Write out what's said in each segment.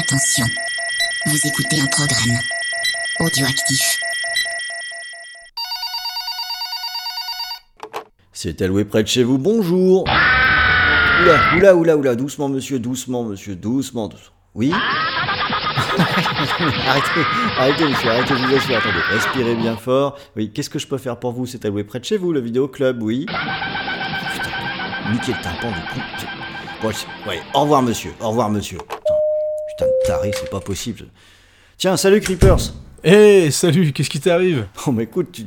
Attention, vous écoutez un programme audioactif. C'est alloué près de chez vous, bonjour Oula, oula, oula, doucement monsieur, doucement monsieur, doucement, doucement. Oui Arrêtez, arrêtez monsieur, arrêtez, je vous assure, attendez, respirez bien fort. Oui, qu'est-ce que je peux faire pour vous? C'est alloué près de chez vous, le vidéoclub, oui Putain, niquez le tympan du coup. Bon, au revoir monsieur, au revoir monsieur. Putain, de taré, c'est pas possible. Tiens, salut Creepers Hé, hey, salut, qu'est-ce qui t'arrive? Oh, mais écoute,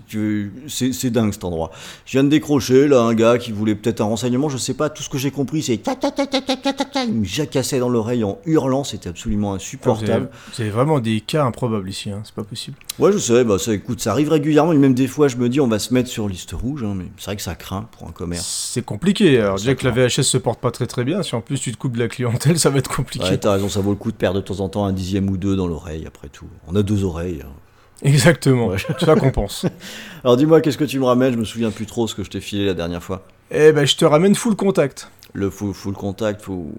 c'est dingue cet endroit. Je viens de décrocher, là, un gars qui voulait peut-être un renseignement, je sais pas, tout ce que j'ai compris, c'est tac dans l'oreille en hurlant, c'était absolument insupportable. Oh, c'est vraiment des cas improbables ici, hein, c'est pas possible. Ouais, je sais, bah ça, écoute, ça arrive régulièrement, et même des fois, je me dis, on va se mettre sur liste rouge, hein, mais c'est vrai que ça craint pour un commerce. C'est compliqué, alors déjà que la VHS se porte pas très très bien, si en plus tu te coupes de la clientèle, ça va être compliqué. Ouais, t'as raison, ça vaut le coup de perdre de temps en temps un dixième ou deux dans l'oreille, après tout. On a deux oreilles. Exactement, Ouais. ça compense. Alors dis-moi qu'est-ce que tu me ramènes, je me souviens plus trop ce que je t'ai filé la dernière fois. Eh ben, je te ramène full contact. Le full, full contact, faut...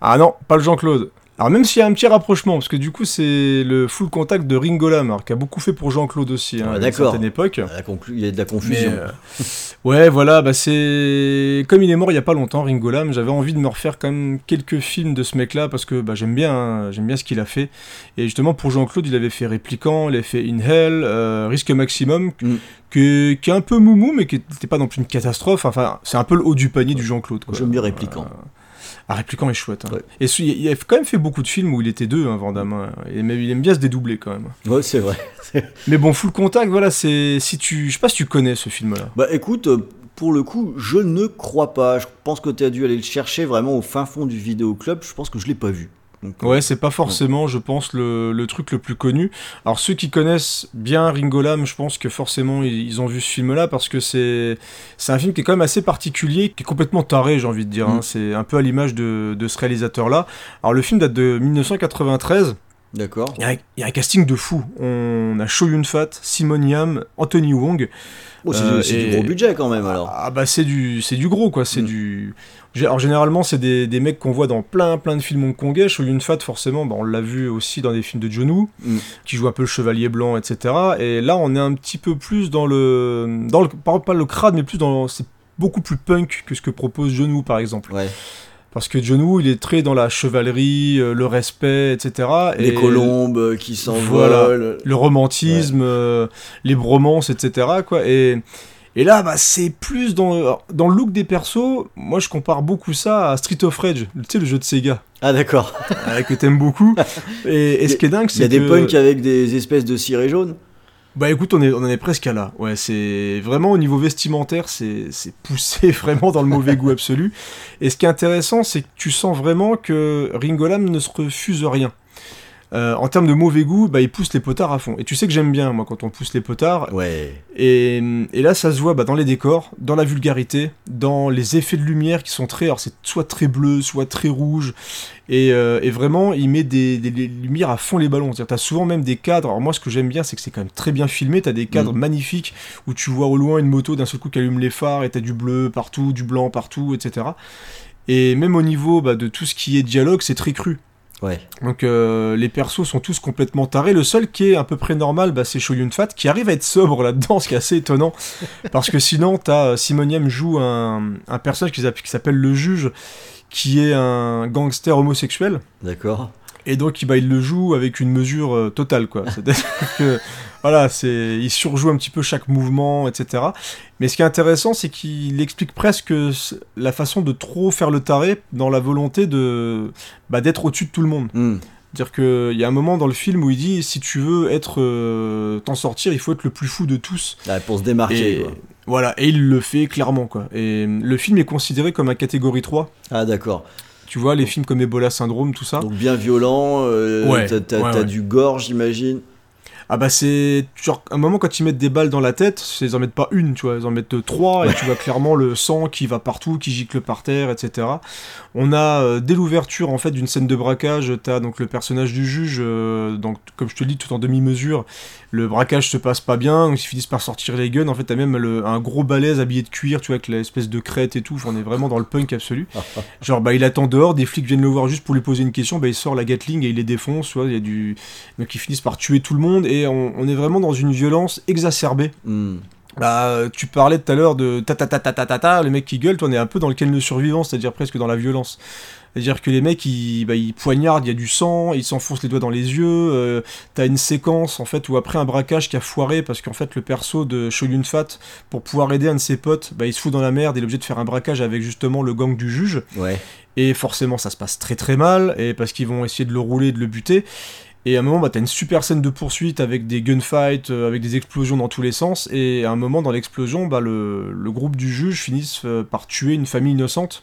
Ah non, pas le Jean-Claude. Alors même s'il y a un petit rapprochement, parce que du coup c'est le full contact de Ringo Lam, alors, qui a beaucoup fait pour Jean-Claude aussi, hein, Ouais, à une certaine époque. il y a de la Mais, confusion. euh, ouais, voilà, bah c'est comme il est mort il y a pas longtemps, Ringo Lam. J'avais envie de me refaire quand même quelques films de ce mec-là parce que bah, j'aime bien, hein, j'aime bien ce qu'il a fait. Et justement pour Jean-Claude, il avait fait Répliquant, il avait fait In Hell, euh, Risque Maximum, Mm. que- qui est un peu moumou, mais qui n'était pas non plus une catastrophe. Enfin, c'est un peu le haut du panier du Jean-Claude. J'aime bien Répliquant. Euh, ah, Répliquant est chouette. hein. Ouais. Et il a quand même fait beaucoup de films où il était deux, hein, Van Damme. hein. Et même, il aime bien se dédoubler quand même. Ouais, c'est vrai. Mais bon, Full Contact, voilà, c'est si tu, je sais pas si tu connais ce film-là. Bah écoute, euh, pour le coup, je ne crois pas. Je pense que tu as dû aller le chercher vraiment au fin fond du vidéoclub. Je pense que je l'ai pas vu. Donc, euh, Ouais, c'est pas forcément, je pense, le, le truc le plus connu. Alors ceux qui connaissent bien Ringo Lam, je pense que forcément ils, ils ont vu ce film-là parce que c'est c'est un film qui est quand même assez particulier, qui est complètement taré, j'ai envie de dire. hein. Mm. C'est un peu à l'image de, de ce réalisateur-là. Alors le film date de 1993. D'accord. Il y, a, un- il y a un casting de fou. On a Cho Yun-fat, Simon Yam, Anthony Wong. Oh, c'est Euh, du gros budget quand même alors. Ah bah c'est du c'est du gros quoi, c'est Mm. du alors généralement c'est des, des mecs qu'on voit dans plein plein de films hongkongais, Cho Yun-fat forcément, bah, on l'a vu aussi dans des films de John Woo Mm. qui joue un peu le chevalier blanc etc. Et là on est un petit peu plus dans le dans le pas, pas le crade mais plus dans c'est beaucoup plus punk que ce que propose John Woo par exemple. Ouais. Parce que John Woo il est très dans la chevalerie, euh, le respect etc. Les Et colombes euh, qui s'envolent. Voilà. le romantisme, euh, les bromances, etc. Quoi. Et, et là, bah, c'est plus dans, dans le look des persos. Moi, je compare beaucoup ça à Street of Rage, tu sais, le jeu de Sega, Ah d'accord. euh, que t'aimes beaucoup. Et, et ce qui est dingue, Il y a c'est des punks avec des espèces de cirés jaunes. Bah écoute, on, est, on en est presque à là. Ouais, c'est vraiment au niveau vestimentaire, c'est poussé vraiment dans le mauvais goût absolu. Et ce qui est intéressant, c'est que tu sens vraiment que Ringo Lam ne se refuse rien. Euh, en termes de mauvais goût, bah, il pousse les potards à fond. Et tu sais que j'aime bien, moi, quand on pousse les potards. Ouais. Et, et là, ça se voit bah, dans les décors, dans la vulgarité, dans les effets de lumière qui sont très. Alors, c'est soit très bleu, soit très rouge. Et, euh, et vraiment, il met des, des- des lumières à fond les ballons. C'est-à-dire, t'as souvent même des cadres. Alors, moi, ce que j'aime bien, c'est que c'est quand même très bien filmé. T'as des cadres Mm. magnifiques où tu vois au loin une moto d'un seul coup qui allume les phares et t'as du bleu partout, du blanc partout, etc. Et même au niveau bah, de tout ce qui est dialogue, c'est très cru. Ouais. Donc euh, les persos sont tous complètement tarés. Le seul qui est à peu près normal, bah, c'est Shoyun Fat, qui arrive à être sobre là-dedans, ce qui est assez étonnant. Parce que sinon, t'as euh, Simon Yam joue un, un personnage qui s'appelle- qui s'appelle le juge, qui est un gangster homosexuel. D'accord. Et donc, bah, il le joue avec une mesure euh, totale, quoi. C'est-à-dire que, voilà, c'est, il surjoue un petit peu chaque mouvement, etc. Mais ce qui est intéressant, c'est qu'il explique presque la façon de trop faire le taré dans la volonté de, bah, d'être au-dessus de tout le monde. Hmm. C'est-à-dire qu'il y a un moment dans le film où il dit si tu veux être euh, t'en sortir, il faut être le plus fou de tous. Ouais, pour se démarquer. Et quoi. voilà, et il le fait clairement quoi. Et le film est considéré comme un catégorie 3. Ah d'accord. Tu vois, les films comme Ebola Syndrome, tout ça. Donc bien violent. euh, Ouais, t'as ouais, ouais. du gore, j'imagine. Ah bah c'est genre un moment quand ils mettent des balles dans la tête, ils en mettent pas une, tu vois, ils en mettent trois et tu vois clairement le sang qui va partout, qui gicle par terre, etc. On a euh, dès l'ouverture en fait d'une scène de braquage, t'as donc le personnage du juge, euh, donc comme je te le dis tout en demi-mesure, le braquage se passe pas bien, donc ils finissent par sortir les guns. En fait, t'as même le- un gros balèze habillé de cuir, tu vois, avec l'espèce de crête et tout. Enfin, on est vraiment dans le punk absolu. Genre, bah, il attend dehors, des flics viennent le voir juste pour lui poser une question, bah, il sort la Gatling et il les défonce, tu vois. Il y a du. Donc, ils finissent par tuer tout le monde et on, on est vraiment dans une violence exacerbée. Hmm. Bah, euh, tu parlais tout à l'heure de ta ta ta ta ta ta ta, le mec qui gueule, toi, on est un peu dans le le survivant, c'est-à-dire presque dans la violence. C'est-à-dire que les mecs, ils, bah, ils poignardent, il y a du sang, ils s'enfoncent les doigts dans les yeux. euh, T'as une séquence en fait où après un braquage qui a foiré parce qu'en fait le perso de Shoyun Fat, pour pouvoir aider un de ses potes, bah, il se fout dans la merde, il est obligé de faire un braquage avec justement le gang du juge. Ouais. Et forcément, ça se passe très très mal, et parce qu'ils vont essayer de le rouler, de le buter. Et à un moment, bah, t'as une super scène de poursuite avec des gunfights, euh, avec des explosions dans tous les sens. Et à un moment, dans l'explosion, bah, le, le groupe du juge finissent euh, par tuer une famille innocente.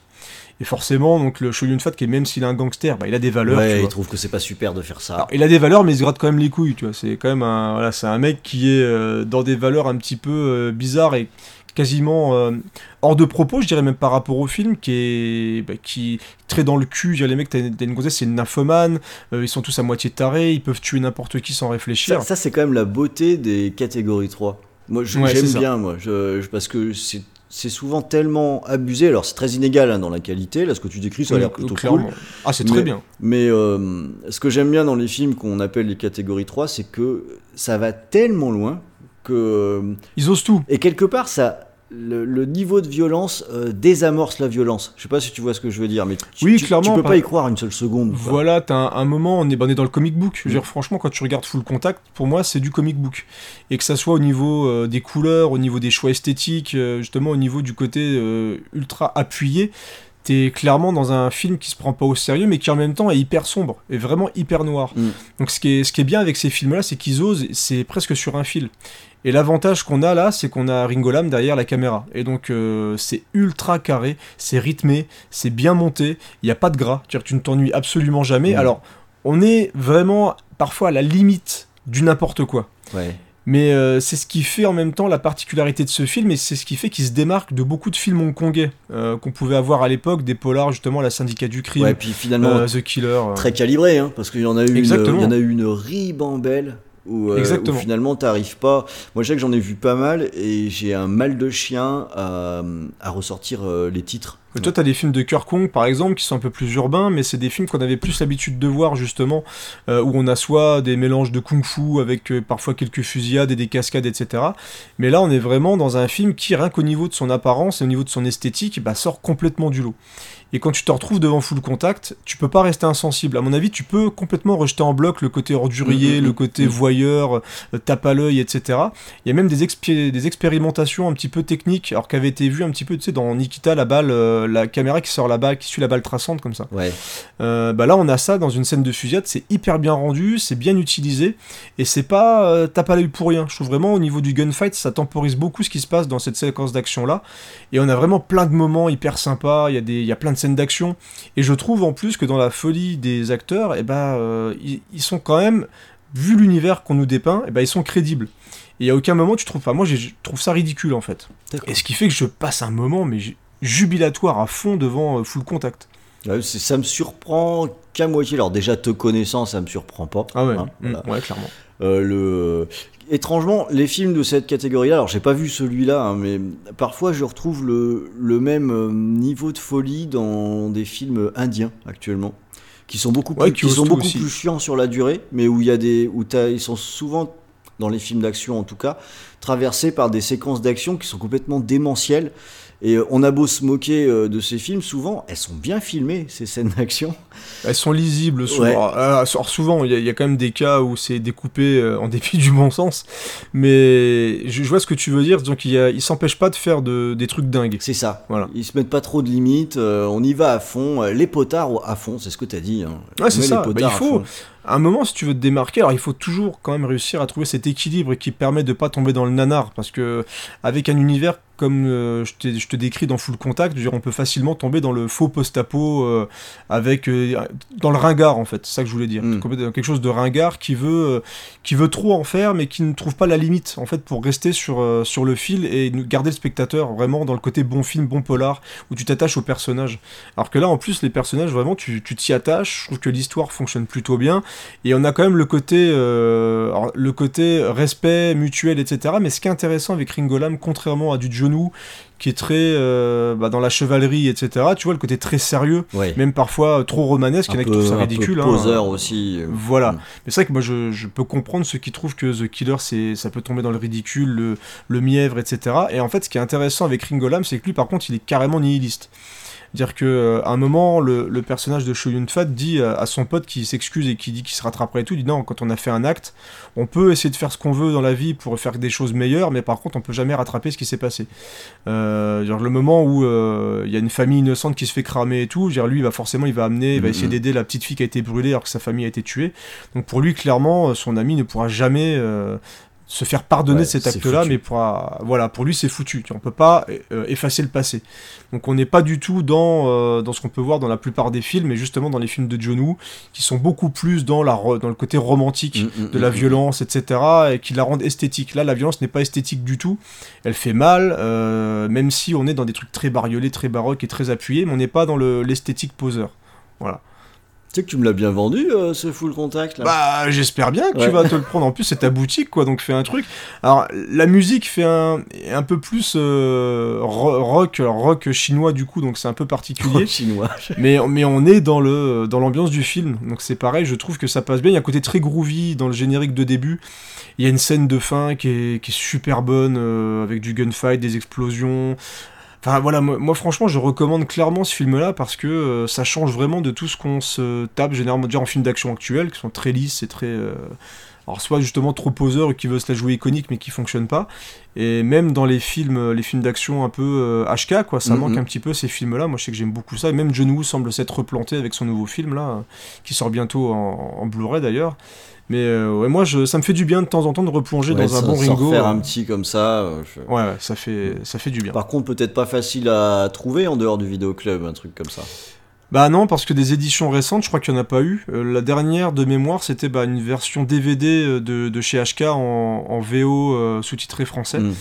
Et forcément, donc le Shoyun Fat, qui même s'il est un gangster, bah, il a des valeurs. tu ouais, vois. il trouve que c'est pas super de faire ça. Alors, il a des valeurs, mais il se gratte quand même les couilles, tu vois. C'est quand même un, voilà, c'est un mec qui est euh, dans des valeurs un petit peu euh, bizarres et quasiment euh, hors de propos, je dirais même par rapport au film, qui est, bah, qui très dans le cul. Dirais, les mecs, t'as une gonzesse, c'est une nymphomane, euh, ils sont tous à moitié tarés, ils peuvent tuer n'importe qui sans réfléchir. Ça, ça, c'est quand même la beauté des catégories 3. Moi, Ouais, j'aime bien, moi, je, je- parce que c'est c'est souvent tellement abusé. Alors, c'est très inégal hein, dans la qualité. Là, ce que tu décris, ça a l'air plutôt clairement. cool. Ah, c'est très Mais- bien. Mais euh, ce que j'aime bien dans les films qu'on appelle les catégories 3, c'est que ça va tellement loin que. Ils osent tout. Et quelque part, ça. Le, le niveau de violence euh, désamorce la violence. Je sais pas si tu vois ce que je veux dire, mais tu, Oui, tu- clairement, tu peux par- pas y croire une seule seconde. Voilà, t'as un, un moment, on est, on est dans le comic book. Je veux Mm. dire, franchement, quand tu regardes Full Contact, pour moi, c'est du comic book. Et que ça soit au niveau euh, des couleurs, au niveau des choix esthétiques, euh, justement au niveau du côté euh, ultra appuyé, t'es clairement dans un film qui se prend pas au sérieux, mais qui en même temps est hyper sombre, et vraiment hyper noir. Mm. Donc ce qui, est, ce qui est bien avec ces films-là, c'est qu'ils osent, c'est presque sur un fil. Et l'avantage qu'on a là, c'est qu'on a Ringo Lam derrière la caméra. Et donc euh, c'est ultra carré, c'est rythmé, c'est bien monté, il n'y a pas de gras, c'est-à-dire que tu ne t'ennuies absolument jamais. Mm. Alors, on est vraiment parfois à la limite du n'importe quoi. Ouais. Mais euh, c'est ce qui fait en même temps la particularité de ce film, et c'est ce qui fait qu'il se démarque de beaucoup de films hongkongais euh, qu'on pouvait avoir à l'époque, des polars justement, la syndicat du crime, Ouais, puis finalement, euh, The Killer. très calibré, hein, parce qu'il y en a eu une, il y en a eu une ribambelle où, Exactement. où finalement t'arrives pas. Moi, je sais que j'en ai vu pas mal et j'ai un mal de chien à, à ressortir les titres. Toi, t'as des films de Kirk Kong, par exemple, qui sont un peu plus urbains, mais c'est des films qu'on avait plus l'habitude de voir, justement, euh, où on a soit des mélanges de kung-fu avec euh, parfois quelques fusillades et des cascades, etc. Mais là, on est vraiment dans un film qui, rien qu'au niveau de son apparence et au niveau de son esthétique, bah, sort complètement du lot. Et quand tu te retrouves devant Full Contact, tu peux pas rester insensible. À mon avis, tu peux complètement rejeter en bloc le côté ordurier, Mhm, le côté mhm. voyeur, euh, tape à l'œil, etc. Il y a même des, expé- des expérimentations un petit peu techniques, alors qu'avait été vu un petit peu, tu sais, dans Nikita, la balle, euh, la caméra qui sort la balle, qui suit la balle traçante comme ça. Ouais. Euh, bah là, on a ça dans une scène de fusillade, c'est hyper bien rendu, c'est bien utilisé, et c'est pas euh, tape à l'œil pour rien. Je trouve vraiment au niveau du gunfight, ça temporise beaucoup ce qui se passe dans cette séquence d'action là, et on a vraiment plein de moments hyper sympas. Il y a des, il y a plein de scènes d'action, et je trouve en plus que dans la folie des acteurs, et ben euh, ils, ils sont quand même, vu l'univers qu'on nous dépeint, et ben ils sont crédibles. Et à aucun moment tu trouves pas. Moi, je trouve ça ridicule en fait. Et ce qui fait que je passe un moment, mais jubilatoire à fond devant euh, Full Contact. C'est- ça me surprend qu'à moitié. Alors déjà, te connaissant, ça me surprend pas. Ah ouais, hein, mm, voilà. ouais, clairement. Euh, le... Étrangement, les films de cette catégorie-là, alors j'ai pas vu celui-là, hein, mais parfois je retrouve le, le même euh, niveau de folie dans des films indiens actuellement, qui sont beaucoup plus, qui sont beaucoup aussi. plus chiants sur la durée, mais où il y a des, où ils sont souvent dans les films d'action en tout cas traversés par des séquences d'action qui sont complètement démentielles. Et euh, on a beau se moquer euh, de ces films, souvent elles sont bien filmées ces scènes d'action. Elles sont lisibles souvent. Ouais. Euh, alors, souvent, il y, a- il y a quand même des cas où c'est découpé en dépit du bon sens. Mais je, je vois ce que tu veux dire. Donc, il, y a- il s'empêche pas de faire de, des trucs dingues. C'est ça. Voilà. Ils se mettent pas trop de limites, on y va à fond, les potards à fond, c'est ce que tu as dit. Hein. Ouais, c'est ça. les Bah, potards il faut-. À un moment, si tu veux te démarquer, alors il faut toujours quand même réussir à trouver cet équilibre qui permet de pas tomber dans le nanar. Parce que, avec un univers comme euh, je, te décris dans Full Contact, dire, on peut facilement tomber dans le faux post-apo euh, avec euh, dans le ringard en fait, c'est ça que je voulais dire. Mm. Dans quelque chose de ringard qui veut qui veut trop en faire mais qui ne trouve pas la limite en fait pour rester sur sur le fil et garder le spectateur vraiment dans le côté bon film, bon polar où tu t'attaches aux personnages. Alors que là en plus les personnages vraiment tu tu t'y attaches, je trouve que l'histoire fonctionne plutôt bien et on a quand même le côté euh, alors, le côté respect mutuel etc. Mais ce qui est intéressant avec Ringo Lam contrairement à du Genou qui est très euh, bah, dans la chevalerie etc. Tu vois le côté très sérieux Ouais. même parfois trop romanesque, il y en a qui trouvent ça ridicule. hein. poseur aussi. euh. Voilà. Mm. Mais c'est vrai que moi je, je peux comprendre ceux qui trouvent que The Killer c'est ça peut tomber dans le ridicule, le, le mièvre, etc. Et en fait ce qui est intéressant avec Ringo Lam c'est que lui par contre il est carrément nihiliste. Dire que euh, à un moment le, le personnage de Cho Yun Fat dit à, à son pote qui s'excuse et qui dit qu'il se rattraperait et tout, il dit non quand on a fait un acte, on peut essayer de faire ce qu'on veut dans la vie pour faire des choses meilleures, mais par contre on peut jamais rattraper ce qui s'est passé. Euh, genre le moment où euh, il y a une famille innocente qui se fait cramer et tout, dire lui bah forcément il va amener, il va Mhm. essayer d'aider la petite fille qui a été brûlée alors que sa famille a été tuée. Donc pour lui, clairement, euh, son ami ne pourra jamais euh, se faire pardonner Ouais, cet acte-là, mais pourra, voilà, pour lui c'est foutu. On peut pas euh, effacer le passé. Donc on n'est pas du tout dans, euh, dans ce qu'on peut voir dans la plupart des films, et justement dans les films de John Woo, qui sont beaucoup plus dans, la, dans le côté romantique Mm, mm, de la mm, mm. violence, etc., et qui la rendent esthétique. Là, la violence n'est pas esthétique du tout. Elle fait mal, euh, même si on est dans des trucs très bariolés, très baroques et très appuyés, mais on n'est pas dans le- l'esthétique poseur. Voilà. Tu sais que tu me l'as bien vendu, euh, ce full contact là. Bah, j'espère bien que Ouais. tu vas te le prendre. En plus, c'est ta boutique, quoi, donc fais un truc. Alors, la musique fait un, un peu plus euh, ro- rock, rock chinois du coup, donc c'est un peu particulier. chinois. mais, mais on est dans le dans l'ambiance du film, donc c'est pareil. Je trouve que ça passe bien. Il y a un côté très groovy dans le générique de début. Il y a une scène de fin qui est, qui est super bonne euh, avec du gunfight, des explosions. Enfin voilà, moi, moi, franchement je recommande clairement ce film-là parce que euh, ça change vraiment de tout ce qu'on se tape généralement déjà en films d'action actuels qui sont très lisses et très... euh, alors soit justement trop poseurs et qui veulent se la jouer iconique mais qui fonctionnent pas. Et même dans les films, euh, les films d'action un peu euh, HK, quoi, ça Mhm. manque un petit peu ces films-là. Moi je sais que j'aime beaucoup ça. Et même John Woo semble s'être replanté avec son nouveau film là, qui sort bientôt en, en Blu-ray d'ailleurs. Mais euh, ouais, moi je, ça me fait du bien de temps en temps de replonger Ouais, dans un bon Ringo. refaire euh, un petit comme ça. euh, je- Ouais, ça fait, ça fait du bien. Par contre, peut-être pas facile à trouver en dehors du vidéoclub, un truc comme ça. Bah non, parce que des éditions récentes, je crois qu'il n'y en a pas eu. Euh, la dernière de mémoire, c'était bah, une version DVD de, de chez HK en, en VO euh, sous-titré français. Mm.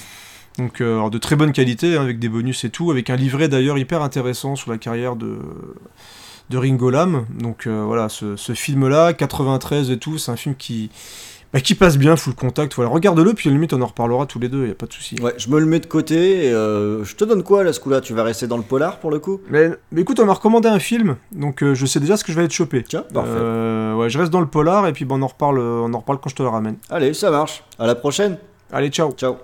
Donc euh, alors de très bonne qualité, hein, avec des bonus et tout, avec un livret d'ailleurs hyper intéressant sur la carrière de, de Ringo Lam. Donc euh, voilà, ce, ce film-là, 93 et tout, c'est un film qui, bah, qui passe bien, full contact. Voilà, regarde-le, puis à la limite on en reparlera tous les deux, il y a pas de souci. Ouais, je me le mets de côté. Et, euh, je te donne quoi là, ce coup-là? Tu vas rester dans le polar pour le coup? Mais, mais écoute, on m'a recommandé un film, donc euh, je sais déjà ce que je vais te choper. Tiens, parfait. Euh, ouais, je reste dans le polar et puis bah, on en reparle, on en reparle quand je te le ramène. Allez, ça marche. À la prochaine. Allez, ciao. Ciao.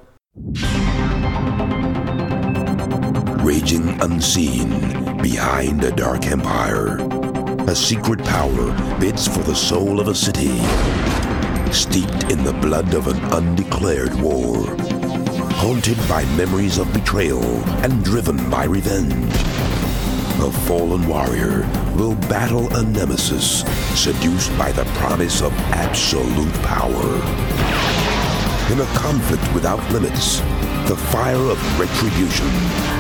Raging unseen behind a dark empire, a secret power bids for the soul of a city, steeped in the blood of an undeclared war, haunted by memories of betrayal and driven by revenge. A fallen warrior will battle a nemesis, seduced by the promise of absolute power. In a conflict without limits, the fire of retribution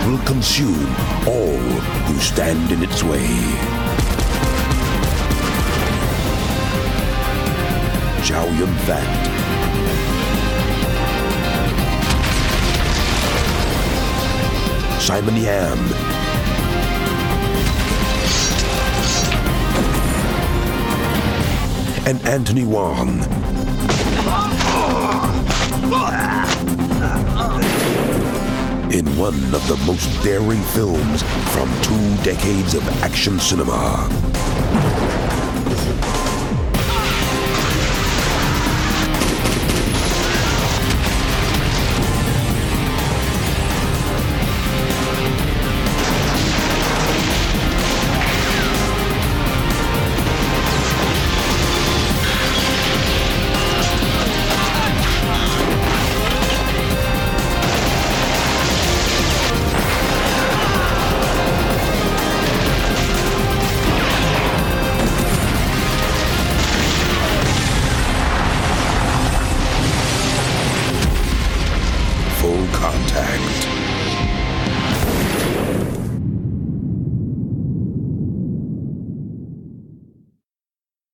will consume all who stand in its way. Chow Yun Fat. Simon Yam. And Anthony Wong. in one of the most daring films from two decades of action cinema.